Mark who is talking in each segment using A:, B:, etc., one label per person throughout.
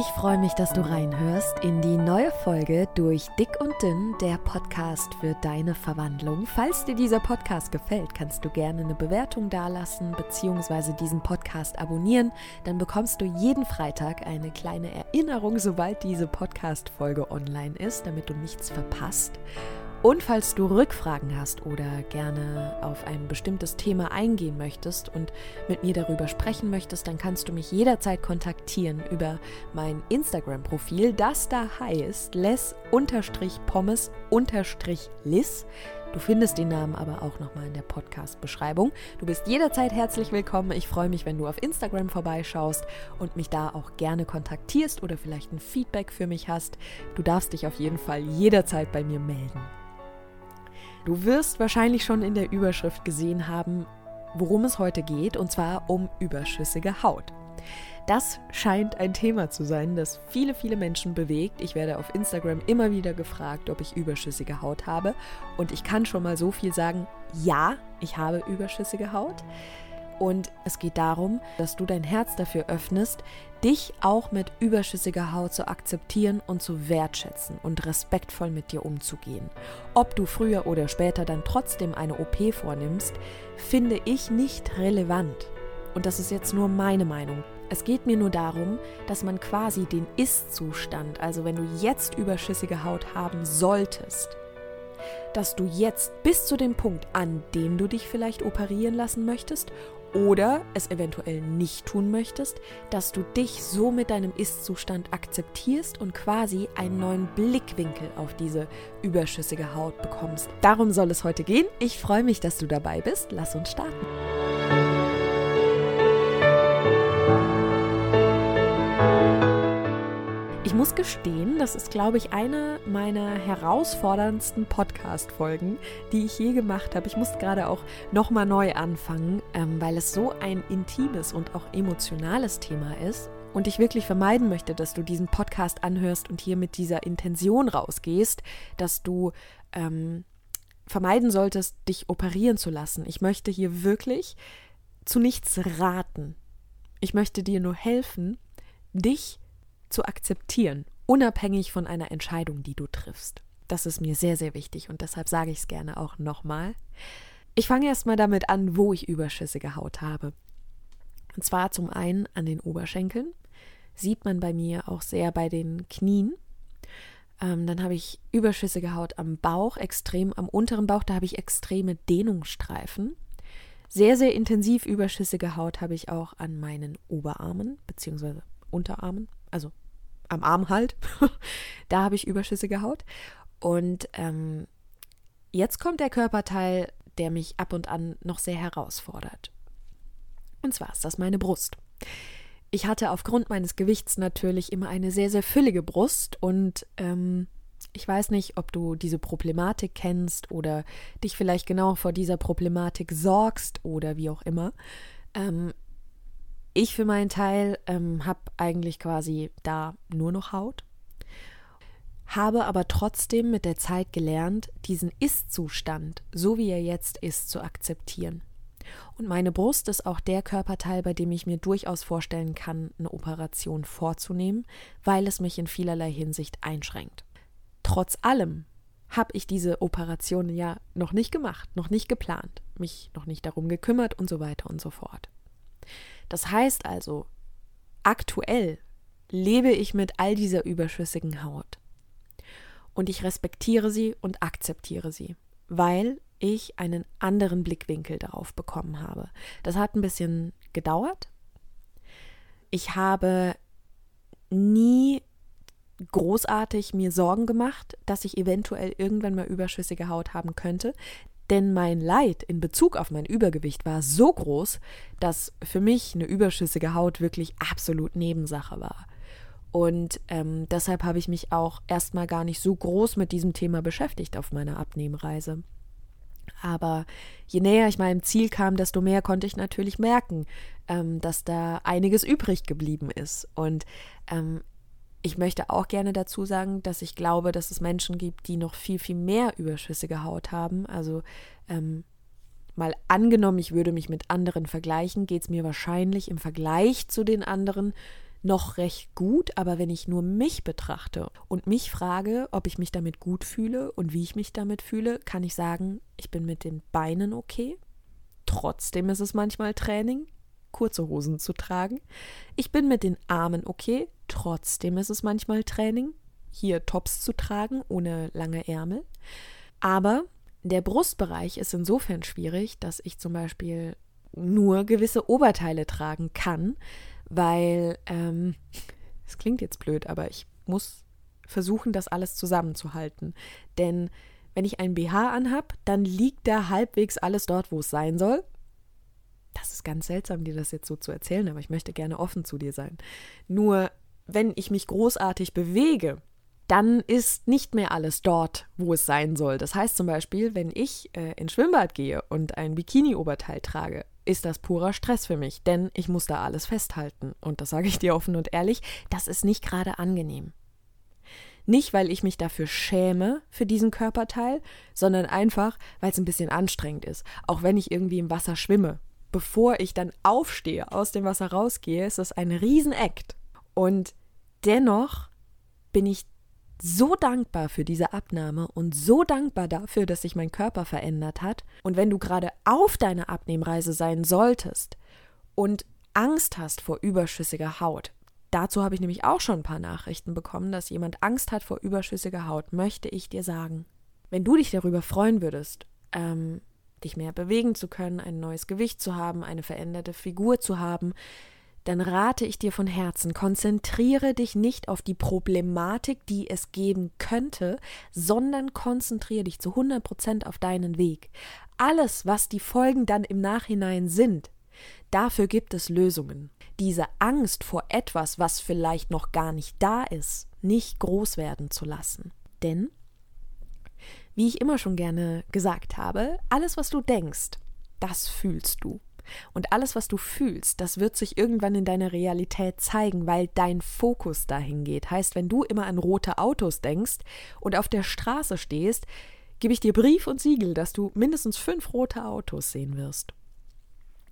A: Ich freue mich, dass du reinhörst in die neue Folge durch Dick und Dünn, der Podcast für deine Verwandlung. Falls dir dieser Podcast gefällt, kannst du gerne eine Bewertung dalassen bzw. diesen Podcast abonnieren. Dann bekommst du jeden Freitag eine kleine Erinnerung, sobald diese Podcast-Folge online ist, damit du nichts verpasst. Und falls du Rückfragen hast oder gerne auf ein bestimmtes Thema eingehen möchtest und mit mir darüber sprechen möchtest, dann kannst du mich jederzeit kontaktieren über mein Instagram-Profil, das da heißt les-pommes-lis. Du findest den Namen aber auch nochmal in der Podcast-Beschreibung. Du bist jederzeit herzlich willkommen. Ich freue mich, wenn du auf Instagram vorbeischaust und mich da auch gerne kontaktierst oder vielleicht ein Feedback für mich hast. Du darfst dich auf jeden Fall jederzeit bei mir melden. Du wirst wahrscheinlich schon in der Überschrift gesehen haben, worum es heute geht, und zwar um überschüssige Haut. Das scheint ein Thema zu sein, das viele, viele Menschen bewegt. Ich werde auf Instagram immer wieder gefragt, ob ich überschüssige Haut habe. Und ich kann schon mal so viel sagen, ja, ich habe überschüssige Haut. Und es geht darum, dass du dein Herz dafür öffnest, dich auch mit überschüssiger Haut zu akzeptieren und zu wertschätzen und respektvoll mit dir umzugehen. Ob du früher oder später dann trotzdem eine OP vornimmst, finde ich nicht relevant. Und das ist jetzt nur meine Meinung. Es geht mir nur darum, dass man quasi den Ist-Zustand, also wenn du jetzt überschüssige Haut haben solltest, dass du jetzt bis zu dem Punkt, an dem du dich vielleicht operieren lassen möchtest oder es eventuell nicht tun möchtest, dass du dich so mit deinem Ist-Zustand akzeptierst und quasi einen neuen Blickwinkel auf diese überschüssige Haut bekommst. Darum soll es heute gehen. Ich freue mich, dass du dabei bist. Lass uns starten. Ich muss gestehen, das ist, glaube ich, eine meiner herausforderndsten Podcast-Folgen, die ich je gemacht habe. Ich musste gerade auch nochmal neu anfangen, ähm, weil es so ein intimes und auch emotionales Thema ist. Und ich wirklich vermeiden möchte, dass du diesen Podcast anhörst und hier mit dieser Intention rausgehst, dass du ähm, vermeiden solltest, dich operieren zu lassen. Ich möchte hier wirklich zu nichts raten. Ich möchte dir nur helfen, dich zu akzeptieren, unabhängig von einer Entscheidung, die du triffst. Das ist mir sehr, sehr wichtig und deshalb sage ich es gerne auch nochmal. Ich fange erstmal damit an, wo ich überschüssige Haut habe. Und zwar zum einen an den Oberschenkeln. Sieht man bei mir auch sehr bei den Knien. Ähm, dann habe ich überschüssige Haut am Bauch, extrem am unteren Bauch, da habe ich extreme Dehnungsstreifen. Sehr, sehr intensiv überschüssige Haut habe ich auch an meinen Oberarmen bzw. Unterarmen, also am Arm halt. da habe ich überschüssige Haut. Und ähm, jetzt kommt der Körperteil, der mich ab und an noch sehr herausfordert. Und zwar ist das meine Brust. Ich hatte aufgrund meines Gewichts natürlich immer eine sehr, sehr füllige Brust und ähm, ich weiß nicht, ob du diese Problematik kennst oder dich vielleicht genau vor dieser Problematik sorgst oder wie auch immer. Ähm, ich für meinen Teil ähm, habe eigentlich quasi da nur noch Haut, habe aber trotzdem mit der Zeit gelernt, diesen Ist-Zustand, so wie er jetzt ist, zu akzeptieren. Und meine Brust ist auch der Körperteil, bei dem ich mir durchaus vorstellen kann, eine Operation vorzunehmen, weil es mich in vielerlei Hinsicht einschränkt. Trotz allem habe ich diese Operation ja noch nicht gemacht, noch nicht geplant, mich noch nicht darum gekümmert und so weiter und so fort. Das heißt also, aktuell lebe ich mit all dieser überschüssigen Haut. Und ich respektiere sie und akzeptiere sie, weil ich einen anderen Blickwinkel darauf bekommen habe. Das hat ein bisschen gedauert. Ich habe nie großartig mir Sorgen gemacht, dass ich eventuell irgendwann mal überschüssige Haut haben könnte. Denn mein Leid in Bezug auf mein Übergewicht war so groß, dass für mich eine überschüssige Haut wirklich absolut Nebensache war. Und ähm, deshalb habe ich mich auch erstmal gar nicht so groß mit diesem Thema beschäftigt auf meiner Abnehmreise. Aber je näher ich meinem Ziel kam, desto mehr konnte ich natürlich merken, ähm, dass da einiges übrig geblieben ist. Und ähm, ich möchte auch gerne dazu sagen, dass ich glaube, dass es Menschen gibt, die noch viel, viel mehr überschüssige Haut haben. Also ähm, mal angenommen, ich würde mich mit anderen vergleichen, geht es mir wahrscheinlich im Vergleich zu den anderen noch recht gut, aber wenn ich nur mich betrachte und mich frage, ob ich mich damit gut fühle und wie ich mich damit fühle, kann ich sagen, ich bin mit den Beinen okay. Trotzdem ist es manchmal Training, kurze Hosen zu tragen. Ich bin mit den Armen okay. Trotzdem ist es manchmal Training, hier Tops zu tragen ohne lange Ärmel. Aber der Brustbereich ist insofern schwierig, dass ich zum Beispiel nur gewisse Oberteile tragen kann, weil ähm, es klingt jetzt blöd, aber ich muss versuchen, das alles zusammenzuhalten. Denn wenn ich ein BH anhab, dann liegt da halbwegs alles dort, wo es sein soll. Das ist ganz seltsam, dir das jetzt so zu erzählen, aber ich möchte gerne offen zu dir sein. Nur wenn ich mich großartig bewege, dann ist nicht mehr alles dort, wo es sein soll. Das heißt zum Beispiel, wenn ich äh, ins Schwimmbad gehe und ein Bikini-Oberteil trage, ist das purer Stress für mich, denn ich muss da alles festhalten. Und das sage ich dir offen und ehrlich, das ist nicht gerade angenehm. Nicht, weil ich mich dafür schäme für diesen Körperteil, sondern einfach, weil es ein bisschen anstrengend ist. Auch wenn ich irgendwie im Wasser schwimme. Bevor ich dann aufstehe, aus dem Wasser rausgehe, ist das ein Riesenakt. Und dennoch bin ich so dankbar für diese Abnahme und so dankbar dafür, dass sich mein Körper verändert hat. Und wenn du gerade auf deiner Abnehmreise sein solltest und Angst hast vor überschüssiger Haut, dazu habe ich nämlich auch schon ein paar Nachrichten bekommen, dass jemand Angst hat vor überschüssiger Haut, möchte ich dir sagen, wenn du dich darüber freuen würdest, ähm, dich mehr bewegen zu können, ein neues Gewicht zu haben, eine veränderte Figur zu haben, dann rate ich dir von Herzen, konzentriere dich nicht auf die Problematik, die es geben könnte, sondern konzentriere dich zu 100 Prozent auf deinen Weg. Alles, was die Folgen dann im Nachhinein sind, dafür gibt es Lösungen. Diese Angst vor etwas, was vielleicht noch gar nicht da ist, nicht groß werden zu lassen. Denn, wie ich immer schon gerne gesagt habe, alles, was du denkst, das fühlst du. Und alles, was du fühlst, das wird sich irgendwann in deiner Realität zeigen, weil dein Fokus dahin geht. Heißt, wenn du immer an rote Autos denkst und auf der Straße stehst, gebe ich dir Brief und Siegel, dass du mindestens fünf rote Autos sehen wirst.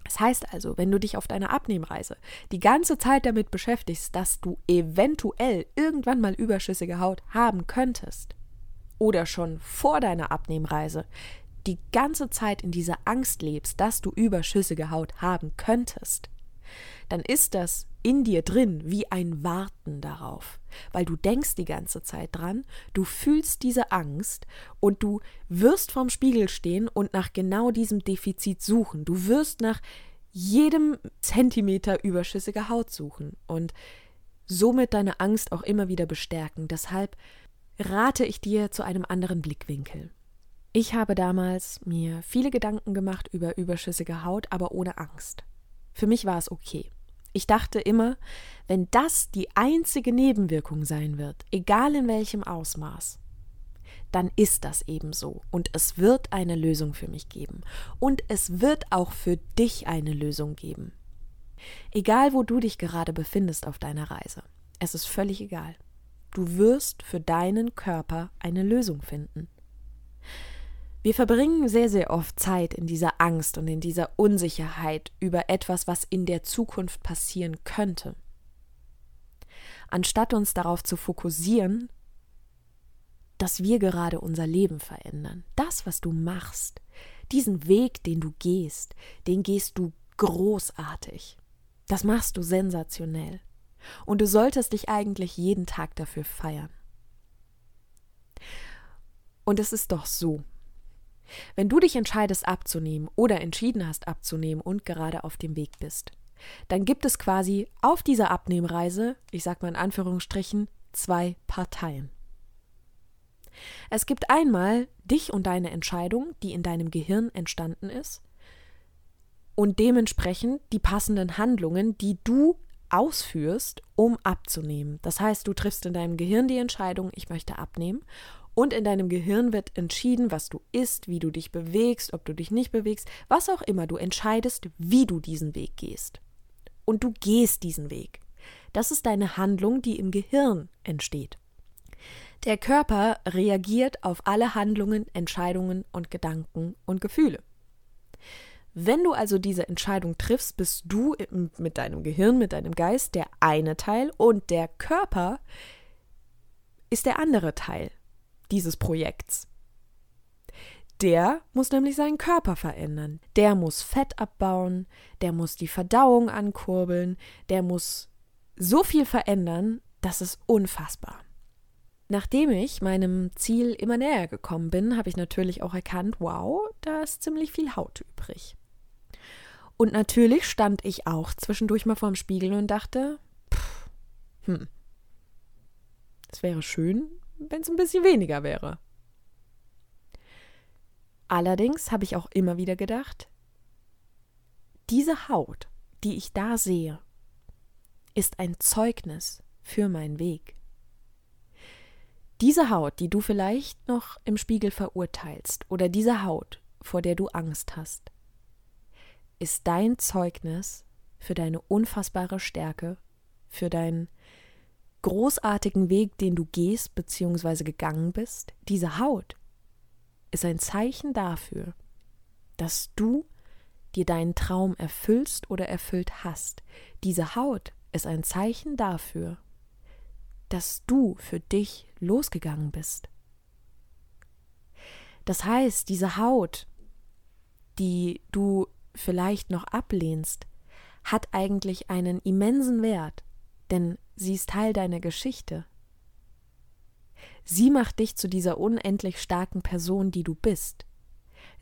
A: Das heißt also, wenn du dich auf deiner Abnehmreise die ganze Zeit damit beschäftigst, dass du eventuell irgendwann mal überschüssige Haut haben könntest, oder schon vor deiner Abnehmreise die ganze Zeit in dieser Angst lebst, dass du überschüssige Haut haben könntest, dann ist das in dir drin wie ein Warten darauf, weil du denkst die ganze Zeit dran, du fühlst diese Angst und du wirst vorm Spiegel stehen und nach genau diesem Defizit suchen. Du wirst nach jedem Zentimeter überschüssiger Haut suchen und somit deine Angst auch immer wieder bestärken. Deshalb rate ich dir zu einem anderen Blickwinkel. Ich habe damals mir viele Gedanken gemacht über überschüssige Haut, aber ohne Angst. Für mich war es okay. Ich dachte immer, wenn das die einzige Nebenwirkung sein wird, egal in welchem Ausmaß, dann ist das eben so und es wird eine Lösung für mich geben und es wird auch für dich eine Lösung geben. Egal wo du dich gerade befindest auf deiner Reise, es ist völlig egal. Du wirst für deinen Körper eine Lösung finden. Wir verbringen sehr, sehr oft Zeit in dieser Angst und in dieser Unsicherheit über etwas, was in der Zukunft passieren könnte. Anstatt uns darauf zu fokussieren, dass wir gerade unser Leben verändern. Das, was du machst, diesen Weg, den du gehst, den gehst du großartig. Das machst du sensationell. Und du solltest dich eigentlich jeden Tag dafür feiern. Und es ist doch so, wenn du dich entscheidest abzunehmen oder entschieden hast abzunehmen und gerade auf dem Weg bist, dann gibt es quasi auf dieser Abnehmreise, ich sag mal in Anführungsstrichen, zwei Parteien. Es gibt einmal dich und deine Entscheidung, die in deinem Gehirn entstanden ist, und dementsprechend die passenden Handlungen, die du ausführst, um abzunehmen. Das heißt, du triffst in deinem Gehirn die Entscheidung, ich möchte abnehmen, und in deinem Gehirn wird entschieden, was du isst, wie du dich bewegst, ob du dich nicht bewegst, was auch immer. Du entscheidest, wie du diesen Weg gehst. Und du gehst diesen Weg. Das ist deine Handlung, die im Gehirn entsteht. Der Körper reagiert auf alle Handlungen, Entscheidungen und Gedanken und Gefühle. Wenn du also diese Entscheidung triffst, bist du mit deinem Gehirn, mit deinem Geist der eine Teil und der Körper ist der andere Teil dieses Projekts. Der muss nämlich seinen Körper verändern. Der muss Fett abbauen, der muss die Verdauung ankurbeln, der muss so viel verändern, das ist unfassbar. Nachdem ich meinem Ziel immer näher gekommen bin, habe ich natürlich auch erkannt, wow, da ist ziemlich viel Haut übrig. Und natürlich stand ich auch zwischendurch mal vorm Spiegel und dachte, pff, hm, es wäre schön, wenn es ein bisschen weniger wäre. Allerdings habe ich auch immer wieder gedacht, diese Haut, die ich da sehe, ist ein Zeugnis für meinen Weg. Diese Haut, die du vielleicht noch im Spiegel verurteilst, oder diese Haut, vor der du Angst hast, ist dein Zeugnis für deine unfassbare Stärke, für deinen großartigen Weg, den du gehst bzw. gegangen bist. Diese Haut ist ein Zeichen dafür, dass du dir deinen Traum erfüllst oder erfüllt hast. Diese Haut ist ein Zeichen dafür, dass du für dich losgegangen bist. Das heißt, diese Haut, die du vielleicht noch ablehnst, hat eigentlich einen immensen Wert, denn sie ist Teil deiner Geschichte. Sie macht dich zu dieser unendlich starken Person, die du bist.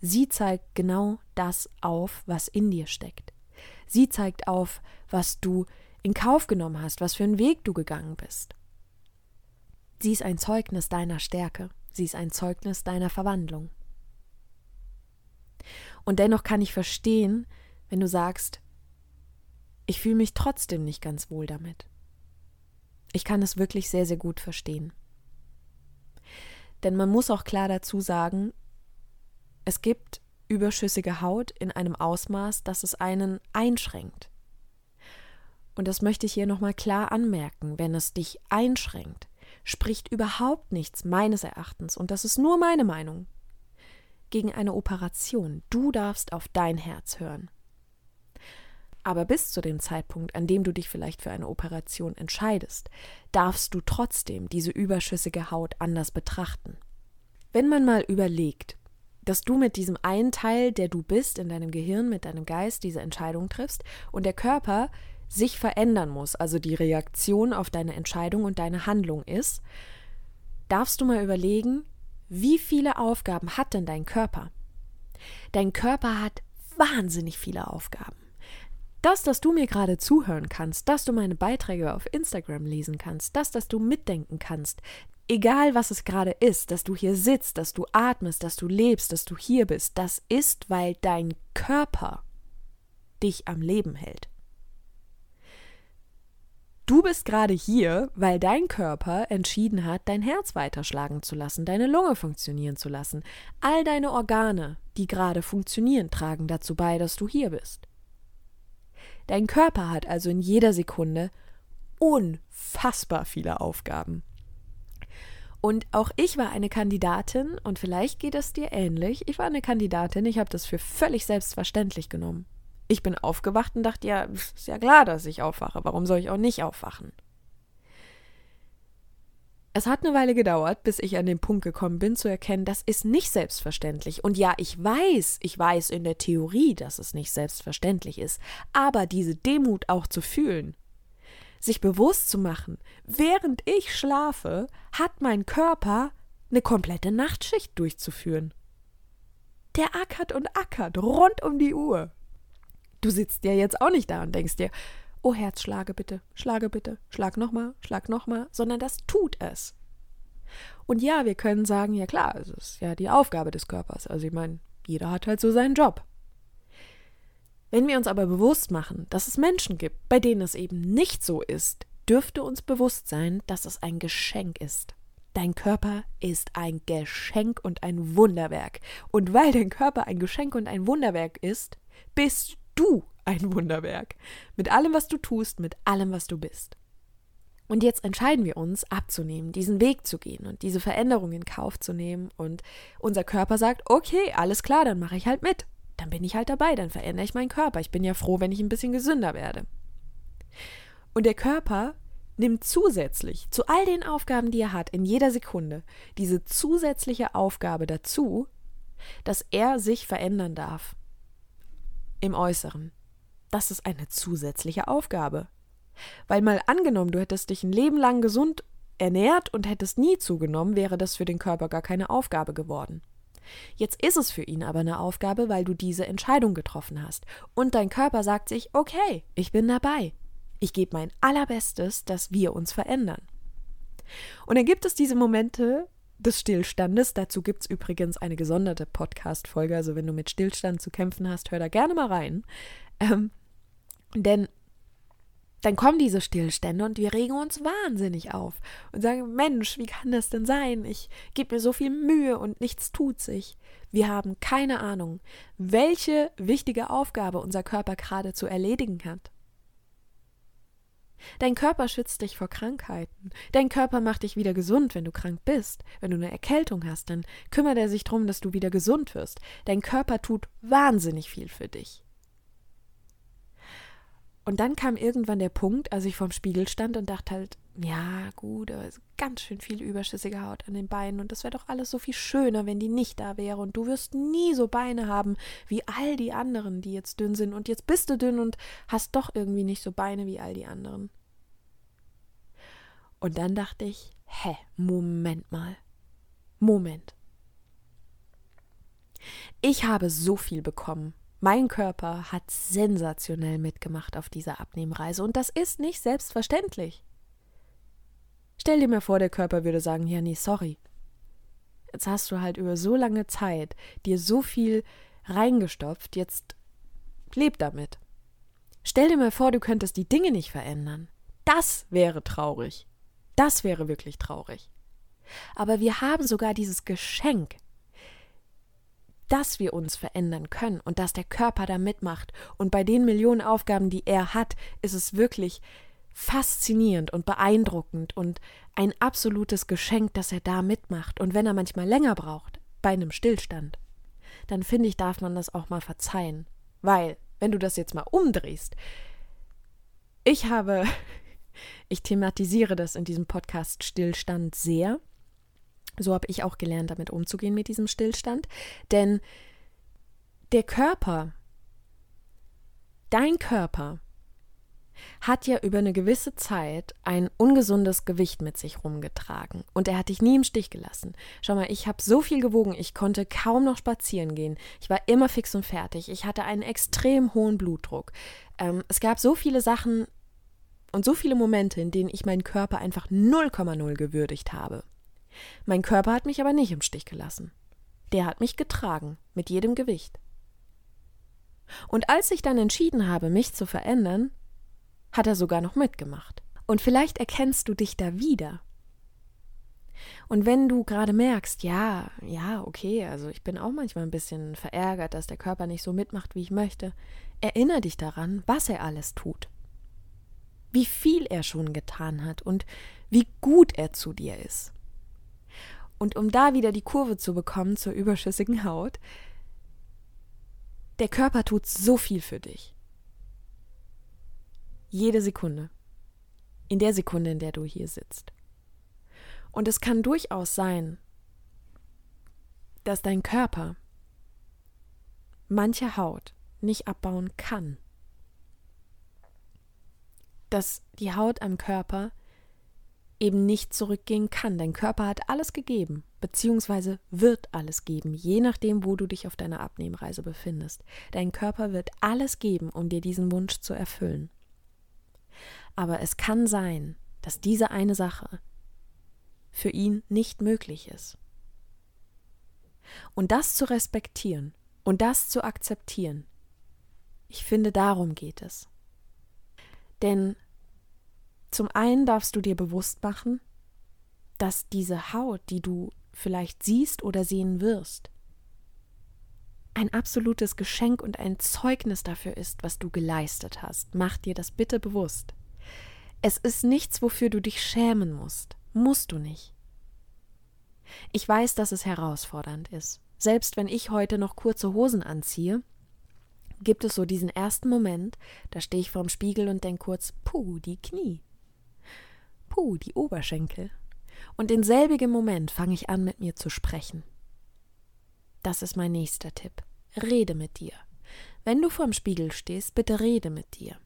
A: Sie zeigt genau das auf, was in dir steckt. Sie zeigt auf, was du in Kauf genommen hast, was für einen Weg du gegangen bist. Sie ist ein Zeugnis deiner Stärke, sie ist ein Zeugnis deiner Verwandlung. Und dennoch kann ich verstehen, wenn du sagst, ich fühle mich trotzdem nicht ganz wohl damit. Ich kann es wirklich sehr, sehr gut verstehen. Denn man muss auch klar dazu sagen, es gibt überschüssige Haut in einem Ausmaß, dass es einen einschränkt. Und das möchte ich hier nochmal klar anmerken, wenn es dich einschränkt, spricht überhaupt nichts meines Erachtens, und das ist nur meine Meinung, gegen eine Operation. Du darfst auf dein Herz hören. Aber bis zu dem Zeitpunkt, an dem du dich vielleicht für eine Operation entscheidest, darfst du trotzdem diese überschüssige Haut anders betrachten. Wenn man mal überlegt, dass du mit diesem einen Teil, der du bist, in deinem Gehirn, mit deinem Geist diese Entscheidung triffst und der Körper sich verändern muss, also die Reaktion auf deine Entscheidung und deine Handlung ist, darfst du mal überlegen, wie viele Aufgaben hat denn dein Körper? Dein Körper hat wahnsinnig viele Aufgaben. Das, dass du mir gerade zuhören kannst, dass du meine Beiträge auf Instagram lesen kannst, das, dass du mitdenken kannst, egal was es gerade ist, dass du hier sitzt, dass du atmest, dass du lebst, dass du hier bist, das ist, weil dein Körper dich am Leben hält. Du bist gerade hier, weil dein Körper entschieden hat, dein Herz weiterschlagen zu lassen, deine Lunge funktionieren zu lassen. All deine Organe, die gerade funktionieren, tragen dazu bei, dass du hier bist. Dein Körper hat also in jeder Sekunde unfassbar viele Aufgaben. Und auch ich war eine Kandidatin, und vielleicht geht es dir ähnlich. Ich war eine Kandidatin, ich habe das für völlig selbstverständlich genommen. Ich bin aufgewacht und dachte, ja, ist ja klar, dass ich aufwache. Warum soll ich auch nicht aufwachen? Es hat eine Weile gedauert, bis ich an den Punkt gekommen bin, zu erkennen, das ist nicht selbstverständlich. Und ja, ich weiß, ich weiß in der Theorie, dass es nicht selbstverständlich ist, aber diese Demut auch zu fühlen, sich bewusst zu machen, während ich schlafe, hat mein Körper eine komplette Nachtschicht durchzuführen. Der ackert und ackert rund um die Uhr. Du sitzt ja jetzt auch nicht da und denkst dir, oh Herz, schlage bitte, schlage bitte, schlag nochmal, schlag nochmal, sondern das tut es. Und ja, wir können sagen, ja klar, es ist ja die Aufgabe des Körpers. Also ich meine, jeder hat halt so seinen Job. Wenn wir uns aber bewusst machen, dass es Menschen gibt, bei denen es eben nicht so ist, dürfte uns bewusst sein, dass es ein Geschenk ist. Dein Körper ist ein Geschenk und ein Wunderwerk. Und weil dein Körper ein Geschenk und ein Wunderwerk ist, bist du ein Wunderwerk. Mit allem, was du tust, mit allem, was du bist. Und jetzt entscheiden wir uns, abzunehmen, diesen Weg zu gehen und diese Veränderung in Kauf zu nehmen. Und unser Körper sagt, okay, alles klar, dann mache ich halt mit. Dann bin ich halt dabei, dann verändere ich meinen Körper. Ich bin ja froh, wenn ich ein bisschen gesünder werde. Und der Körper nimmt zusätzlich zu all den Aufgaben, die er hat, in jeder Sekunde, diese zusätzliche Aufgabe dazu, dass er sich verändern darf. Im Äußeren. Das ist eine zusätzliche Aufgabe. Weil mal angenommen, du hättest dich ein Leben lang gesund ernährt und hättest nie zugenommen, wäre das für den Körper gar keine Aufgabe geworden. Jetzt ist es für ihn aber eine Aufgabe, weil du diese Entscheidung getroffen hast. Und dein Körper sagt sich, okay, ich bin dabei. Ich gebe mein allerbestes, dass wir uns verändern. Und dann gibt es diese Momente des Stillstandes. Dazu gibt es übrigens eine gesonderte Podcast-Folge. Also, wenn du mit Stillstand zu kämpfen hast, hör da gerne mal rein. Ähm, denn dann kommen diese Stillstände und wir regen uns wahnsinnig auf und sagen, Mensch, wie kann das denn sein? Ich gebe mir so viel Mühe und nichts tut sich. Wir haben keine Ahnung, welche wichtige Aufgabe unser Körper gerade zu erledigen hat. Dein Körper schützt dich vor Krankheiten. Dein Körper macht dich wieder gesund, wenn du krank bist. Wenn du eine Erkältung hast, dann kümmert er sich darum, dass du wieder gesund wirst. Dein Körper tut wahnsinnig viel für dich. Und dann kam irgendwann der Punkt, als ich vorm Spiegel stand und dachte halt, ja, gut, aber ganz schön viel überschüssige Haut an den Beinen und das wäre doch alles so viel schöner, wenn die nicht da wäre und du wirst nie so Beine haben wie all die anderen, die jetzt dünn sind und jetzt bist du dünn und hast doch irgendwie nicht so Beine wie all die anderen. Und dann dachte ich, hä, Moment mal. Moment. Ich habe so viel bekommen mein Körper hat sensationell mitgemacht auf dieser Abnehmreise und das ist nicht selbstverständlich. Stell dir mal vor, der Körper würde sagen, ja, nee, sorry. Jetzt hast du halt über so lange Zeit dir so viel reingestopft, jetzt leb damit. Stell dir mal vor, du könntest die Dinge nicht verändern. Das wäre traurig. Das wäre wirklich traurig. Aber wir haben sogar dieses Geschenk, dass wir uns verändern können und dass der Körper da mitmacht. Und bei den Millionen Aufgaben, die er hat, ist es wirklich faszinierend und beeindruckend und ein absolutes Geschenk, dass er da mitmacht. Und wenn er manchmal länger braucht, bei einem Stillstand, dann finde ich, darf man das auch mal verzeihen. Weil, wenn du das jetzt mal umdrehst, ich habe, ich thematisiere das in diesem Podcast Stillstand sehr so habe ich auch gelernt, damit umzugehen mit diesem Stillstand. Denn der Körper, dein Körper, hat ja über eine gewisse Zeit ein ungesundes Gewicht mit sich rumgetragen und er hat dich nie im Stich gelassen. Schau mal, ich habe so viel gewogen, ich konnte kaum noch spazieren gehen. Ich war immer fix und fertig. Ich hatte einen extrem hohen Blutdruck. Ähm, es gab so viele Sachen und so viele Momente, in denen ich meinen Körper einfach 0,0 gewürdigt habe. Mein Körper hat mich aber nicht im Stich gelassen. Der hat mich getragen, mit jedem Gewicht. Und als ich dann entschieden habe, mich zu verändern, hat er sogar noch mitgemacht. Und vielleicht erkennst du dich da wieder. Und wenn du gerade merkst, ja, ja, okay, also ich bin auch manchmal ein bisschen verärgert, dass der Körper nicht so mitmacht, wie ich möchte, erinnere dich daran, was er alles tut. Wie viel er schon getan hat und wie gut er zu dir ist. Und um da wieder die Kurve zu bekommen zur überschüssigen Haut, der Körper tut so viel für dich. Jede Sekunde. In der Sekunde, in der du hier sitzt. Und es kann durchaus sein, dass dein Körper manche Haut nicht abbauen kann. Dass die Haut am Körper eben nicht zurückgehen kann. Dein Körper hat alles gegeben, beziehungsweise wird alles geben, je nachdem, wo du dich auf deiner Abnehmreise befindest. Dein Körper wird alles geben, um dir diesen Wunsch zu erfüllen. Aber es kann sein, dass diese eine Sache für ihn nicht möglich ist. Und das zu respektieren und das zu akzeptieren, ich finde, darum geht es. Denn zum einen darfst du dir bewusst machen, dass diese Haut, die du vielleicht siehst oder sehen wirst, ein absolutes Geschenk und ein Zeugnis dafür ist, was du geleistet hast. Mach dir das bitte bewusst. Es ist nichts, wofür du dich schämen musst. Musst du nicht. Ich weiß, dass es herausfordernd ist. Selbst wenn ich heute noch kurze Hosen anziehe, gibt es so diesen ersten Moment, da stehe ich vorm Spiegel und denke kurz, puh, die Knie. Puh, die Oberschenkel. Und in selbigem Moment fange ich an, mit mir zu sprechen. Das ist mein nächster Tipp. Rede mit dir. Wenn du vorm Spiegel stehst, bitte rede mit dir.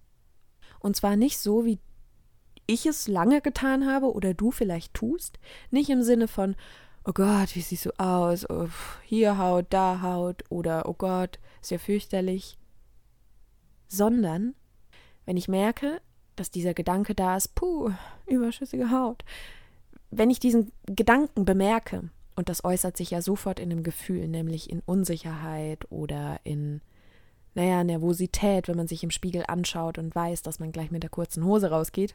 A: Und zwar nicht so, wie ich es lange getan habe oder du vielleicht tust, nicht im Sinne von, oh Gott, wie siehst du aus, oh, hier Haut, da Haut oder oh Gott, ist ja fürchterlich, sondern wenn ich merke, dass dieser Gedanke da ist, puh, überschüssige Haut, wenn ich diesen Gedanken bemerke, und das äußert sich ja sofort in einem Gefühl, nämlich in Unsicherheit oder in, naja, Nervosität, wenn man sich im Spiegel anschaut und weiß, dass man gleich mit der kurzen Hose rausgeht,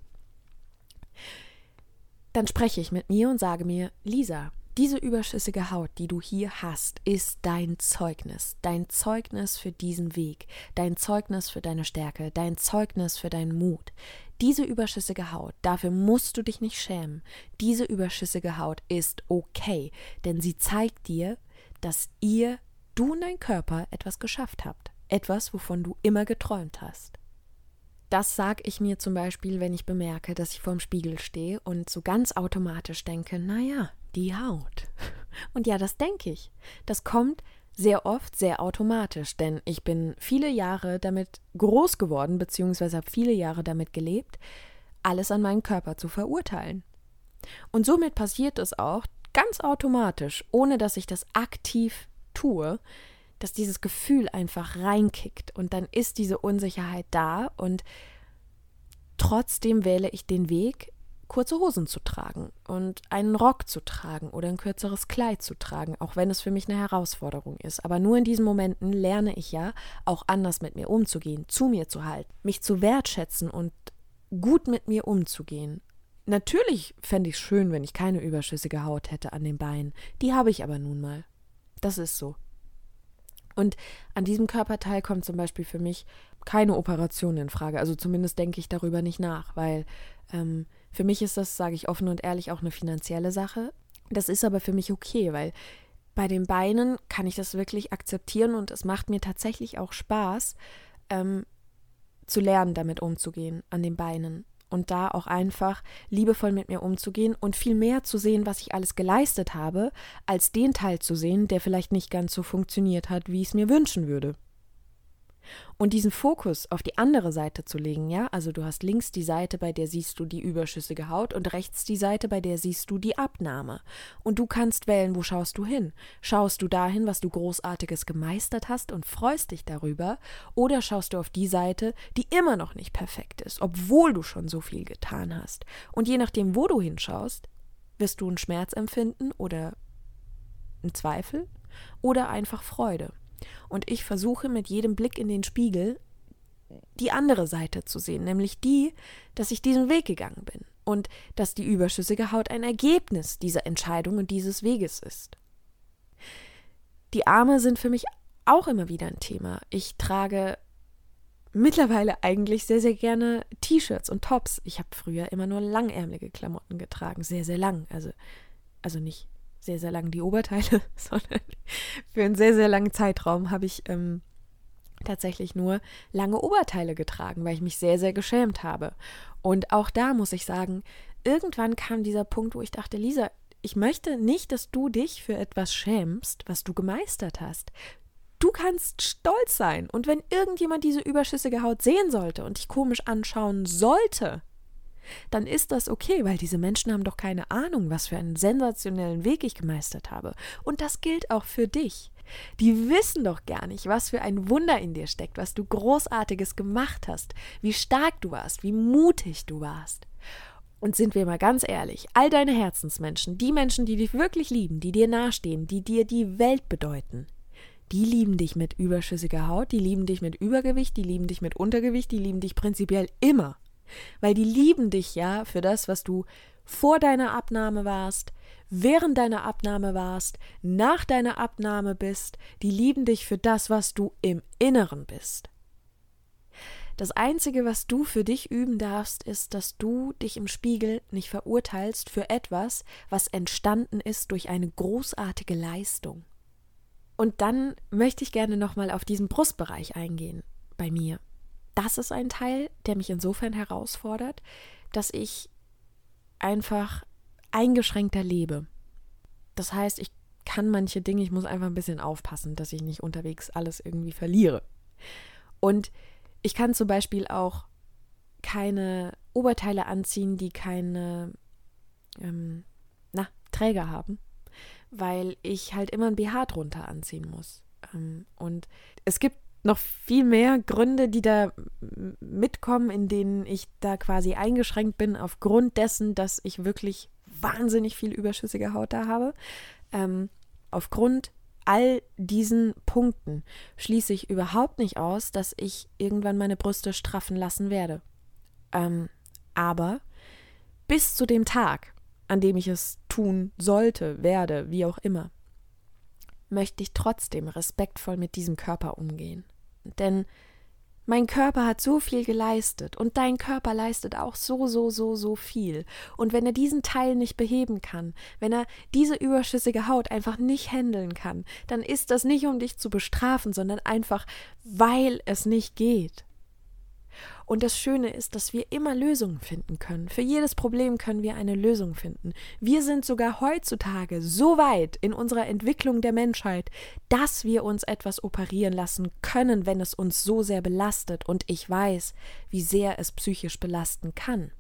A: dann spreche ich mit mir und sage mir, Lisa, diese überschüssige Haut, die du hier hast, ist dein Zeugnis, dein Zeugnis für diesen Weg, dein Zeugnis für deine Stärke, dein Zeugnis für deinen Mut. Diese überschüssige Haut, dafür musst du dich nicht schämen. Diese überschüssige Haut ist okay, denn sie zeigt dir, dass ihr, du und dein Körper etwas geschafft habt, etwas, wovon du immer geträumt hast. Das sage ich mir zum Beispiel, wenn ich bemerke, dass ich vorm Spiegel stehe und so ganz automatisch denke, naja, die Haut. Und ja, das denke ich. Das kommt sehr oft sehr automatisch, denn ich bin viele Jahre damit groß geworden, beziehungsweise habe viele Jahre damit gelebt, alles an meinen Körper zu verurteilen. Und somit passiert es auch ganz automatisch, ohne dass ich das aktiv tue, dass dieses Gefühl einfach reinkickt und dann ist diese Unsicherheit da und trotzdem wähle ich den Weg, kurze Hosen zu tragen und einen Rock zu tragen oder ein kürzeres Kleid zu tragen, auch wenn es für mich eine Herausforderung ist. Aber nur in diesen Momenten lerne ich ja, auch anders mit mir umzugehen, zu mir zu halten, mich zu wertschätzen und gut mit mir umzugehen. Natürlich fände ich es schön, wenn ich keine überschüssige Haut hätte an den Beinen. Die habe ich aber nun mal. Das ist so. Und an diesem Körperteil kommt zum Beispiel für mich keine Operation in Frage. Also zumindest denke ich darüber nicht nach, weil ähm, für mich ist das, sage ich offen und ehrlich, auch eine finanzielle Sache. Das ist aber für mich okay, weil bei den Beinen kann ich das wirklich akzeptieren und es macht mir tatsächlich auch Spaß, ähm, zu lernen, damit umzugehen an den Beinen und da auch einfach liebevoll mit mir umzugehen und viel mehr zu sehen, was ich alles geleistet habe, als den Teil zu sehen, der vielleicht nicht ganz so funktioniert hat, wie ich es mir wünschen würde. Und diesen Fokus auf die andere Seite zu legen, ja, also du hast links die Seite, bei der siehst du die überschüssige Haut und rechts die Seite, bei der siehst du die Abnahme. Und du kannst wählen, wo schaust du hin? Schaust du dahin, was du großartiges gemeistert hast und freust dich darüber, oder schaust du auf die Seite, die immer noch nicht perfekt ist, obwohl du schon so viel getan hast? Und je nachdem, wo du hinschaust, wirst du einen Schmerz empfinden oder einen Zweifel oder einfach Freude. Und ich versuche mit jedem Blick in den Spiegel die andere Seite zu sehen, nämlich die, dass ich diesen Weg gegangen bin und dass die überschüssige Haut ein Ergebnis dieser Entscheidung und dieses Weges ist. Die Arme sind für mich auch immer wieder ein Thema. Ich trage mittlerweile eigentlich sehr, sehr gerne T-Shirts und Tops. Ich habe früher immer nur langärmelige Klamotten getragen, sehr, sehr lang. Also, also nicht sehr, sehr lang die Oberteile, sondern für einen sehr, sehr langen Zeitraum habe ich ähm, tatsächlich nur lange Oberteile getragen, weil ich mich sehr, sehr geschämt habe. Und auch da muss ich sagen, irgendwann kam dieser Punkt, wo ich dachte, Lisa, ich möchte nicht, dass du dich für etwas schämst, was du gemeistert hast. Du kannst stolz sein. Und wenn irgendjemand diese überschüssige Haut sehen sollte und dich komisch anschauen sollte, dann ist das okay, weil diese Menschen haben doch keine Ahnung, was für einen sensationellen Weg ich gemeistert habe. Und das gilt auch für dich. Die wissen doch gar nicht, was für ein Wunder in dir steckt, was du großartiges gemacht hast, wie stark du warst, wie mutig du warst. Und sind wir mal ganz ehrlich, all deine Herzensmenschen, die Menschen, die dich wirklich lieben, die dir nahestehen, die dir die Welt bedeuten, die lieben dich mit überschüssiger Haut, die lieben dich mit Übergewicht, die lieben dich mit Untergewicht, die lieben dich prinzipiell immer. Weil die lieben dich ja für das, was du vor deiner Abnahme warst, während deiner Abnahme warst, nach deiner Abnahme bist, die lieben dich für das, was du im Inneren bist. Das Einzige, was du für dich üben darfst, ist, dass du dich im Spiegel nicht verurteilst für etwas, was entstanden ist durch eine großartige Leistung. Und dann möchte ich gerne nochmal auf diesen Brustbereich eingehen bei mir. Das ist ein Teil, der mich insofern herausfordert, dass ich einfach eingeschränkter lebe. Das heißt, ich kann manche Dinge, ich muss einfach ein bisschen aufpassen, dass ich nicht unterwegs alles irgendwie verliere. Und ich kann zum Beispiel auch keine Oberteile anziehen, die keine ähm, na, Träger haben, weil ich halt immer ein BH drunter anziehen muss. Ähm, und es gibt noch viel mehr Gründe, die da mitkommen, in denen ich da quasi eingeschränkt bin, aufgrund dessen, dass ich wirklich wahnsinnig viel überschüssige Haut da habe. Ähm, aufgrund all diesen Punkten schließe ich überhaupt nicht aus, dass ich irgendwann meine Brüste straffen lassen werde. Ähm, aber bis zu dem Tag, an dem ich es tun sollte, werde, wie auch immer, möchte ich trotzdem respektvoll mit diesem Körper umgehen. Denn mein Körper hat so viel geleistet und dein Körper leistet auch so, so, so, so viel. Und wenn er diesen Teil nicht beheben kann, wenn er diese überschüssige Haut einfach nicht handeln kann, dann ist das nicht, um dich zu bestrafen, sondern einfach, weil es nicht geht. Und das Schöne ist, dass wir immer Lösungen finden können. Für jedes Problem können wir eine Lösung finden. Wir sind sogar heutzutage so weit in unserer Entwicklung der Menschheit, dass wir uns etwas operieren lassen können, wenn es uns so sehr belastet. Und ich weiß, wie sehr es psychisch belasten kann.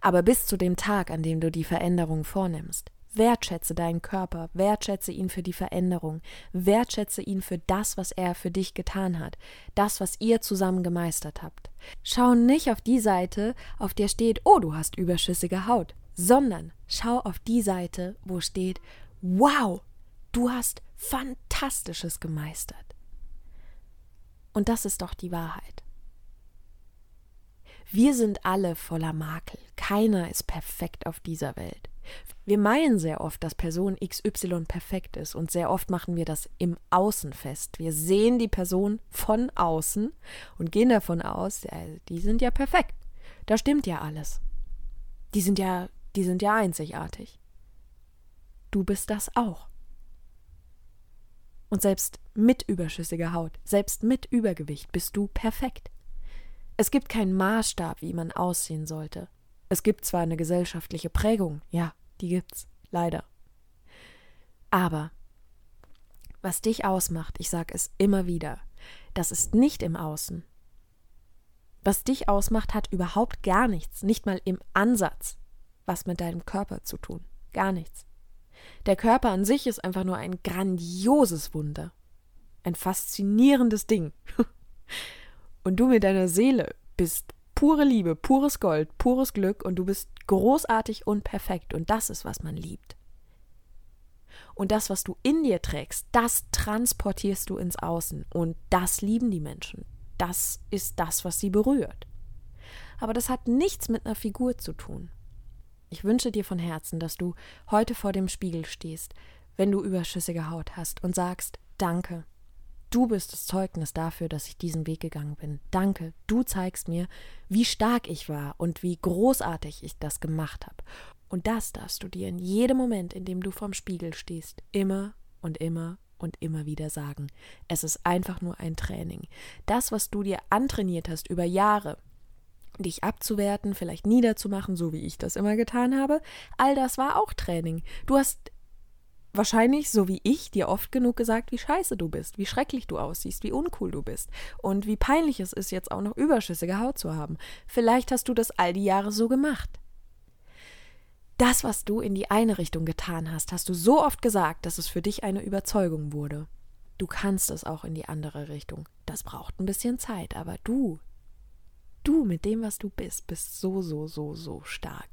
A: Aber bis zu dem Tag, an dem du die Veränderung vornimmst, Wertschätze deinen Körper, wertschätze ihn für die Veränderung, wertschätze ihn für das, was er für dich getan hat, das, was ihr zusammen gemeistert habt. Schau nicht auf die Seite, auf der steht, oh, du hast überschüssige Haut, sondern schau auf die Seite, wo steht, wow, du hast Fantastisches gemeistert. Und das ist doch die Wahrheit. Wir sind alle voller Makel. Keiner ist perfekt auf dieser Welt. Wir meinen sehr oft, dass Person XY perfekt ist und sehr oft machen wir das im Außen fest. Wir sehen die Person von außen und gehen davon aus, die sind ja perfekt. Da stimmt ja alles. Die sind ja, die sind ja einzigartig. Du bist das auch. Und selbst mit überschüssiger Haut, selbst mit Übergewicht bist du perfekt. Es gibt keinen Maßstab, wie man aussehen sollte. Es gibt zwar eine gesellschaftliche Prägung, ja, die gibt's, leider. Aber was dich ausmacht, ich sage es immer wieder, das ist nicht im Außen. Was dich ausmacht, hat überhaupt gar nichts, nicht mal im Ansatz, was mit deinem Körper zu tun. Gar nichts. Der Körper an sich ist einfach nur ein grandioses Wunder. Ein faszinierendes Ding. Und du mit deiner Seele bist pure Liebe, pures Gold, pures Glück und du bist großartig und perfekt und das ist, was man liebt. Und das, was du in dir trägst, das transportierst du ins Außen und das lieben die Menschen. Das ist das, was sie berührt. Aber das hat nichts mit einer Figur zu tun. Ich wünsche dir von Herzen, dass du heute vor dem Spiegel stehst, wenn du überschüssige Haut hast und sagst Danke, Du bist das Zeugnis dafür, dass ich diesen Weg gegangen bin. Danke, du zeigst mir, wie stark ich war und wie großartig ich das gemacht habe. Und das darfst du dir in jedem Moment, in dem du vorm Spiegel stehst, immer und immer und immer wieder sagen. Es ist einfach nur ein Training. Das, was du dir antrainiert hast über Jahre, dich abzuwerten, vielleicht niederzumachen, so wie ich das immer getan habe, all das war auch Training. Du hast wahrscheinlich, so wie ich, dir oft genug gesagt, wie scheiße du bist, wie schrecklich du aussiehst, wie uncool du bist und wie peinlich es ist, jetzt auch noch überschüssige Haut zu haben. Vielleicht hast du das all die Jahre so gemacht. Das, was du in die eine Richtung getan hast, hast du so oft gesagt, dass es für dich eine Überzeugung wurde. Du kannst es auch in die andere Richtung. Das braucht ein bisschen Zeit, aber du, du mit dem, was du bist, bist so, so, so, so stark.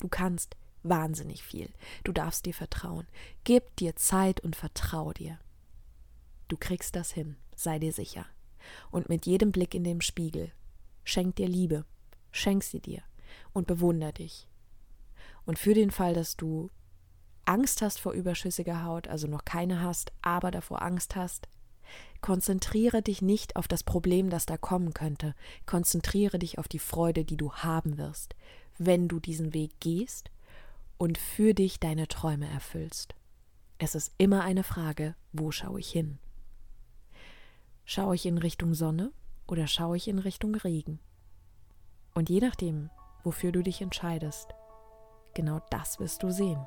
A: Du kannst wahnsinnig viel. Du darfst dir vertrauen. Gib dir Zeit und vertrau dir. Du kriegst das hin, sei dir sicher. Und mit jedem Blick in den Spiegel schenk dir Liebe, schenk sie dir und bewunder dich. Und für den Fall, dass du Angst hast vor überschüssiger Haut, also noch keine hast, aber davor Angst hast, konzentriere dich nicht auf das Problem, das da kommen könnte, konzentriere dich auf die Freude, die du haben wirst, wenn du diesen Weg gehst und für dich deine Träume erfüllst. Es ist immer eine Frage, wo schaue ich hin? Schaue ich in Richtung Sonne oder schaue ich in Richtung Regen? Und je nachdem, wofür du dich entscheidest, genau das wirst du sehen.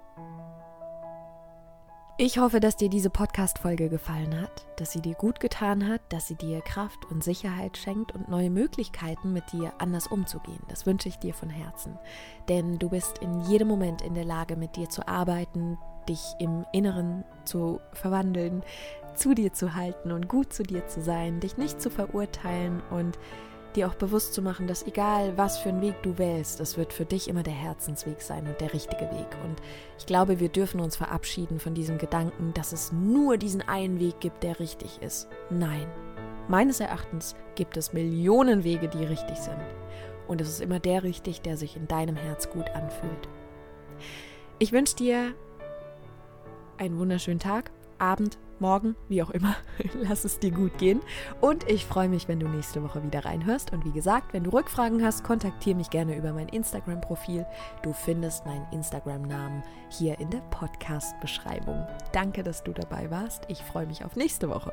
A: Ich hoffe, dass dir diese Podcast-Folge gefallen hat, dass sie dir gut getan hat, dass sie dir Kraft und Sicherheit schenkt und neue Möglichkeiten, mit dir anders umzugehen. Das wünsche ich dir von Herzen. Denn du bist in jedem Moment in der Lage, mit dir zu arbeiten, dich im Inneren zu verwandeln, zu dir zu halten und gut zu dir zu sein, dich nicht zu verurteilen und dir auch bewusst zu machen, dass egal was für einen Weg du wählst, es wird für dich immer der Herzensweg sein und der richtige Weg. Und ich glaube, wir dürfen uns verabschieden von diesem Gedanken, dass es nur diesen einen Weg gibt, der richtig ist. Nein. Meines Erachtens gibt es Millionen Wege, die richtig sind. Und es ist immer der richtig, der sich in deinem Herz gut anfühlt. Ich wünsche dir einen wunderschönen Tag, Abend, morgen, wie auch immer. Lass es dir gut gehen. Und ich freue mich, wenn du nächste Woche wieder reinhörst. Und wie gesagt, wenn du Rückfragen hast, kontaktiere mich gerne über mein Instagram-Profil. Du findest meinen Instagram-Namen hier in der Podcast-Beschreibung. Danke, dass du dabei warst. Ich freue mich auf nächste Woche.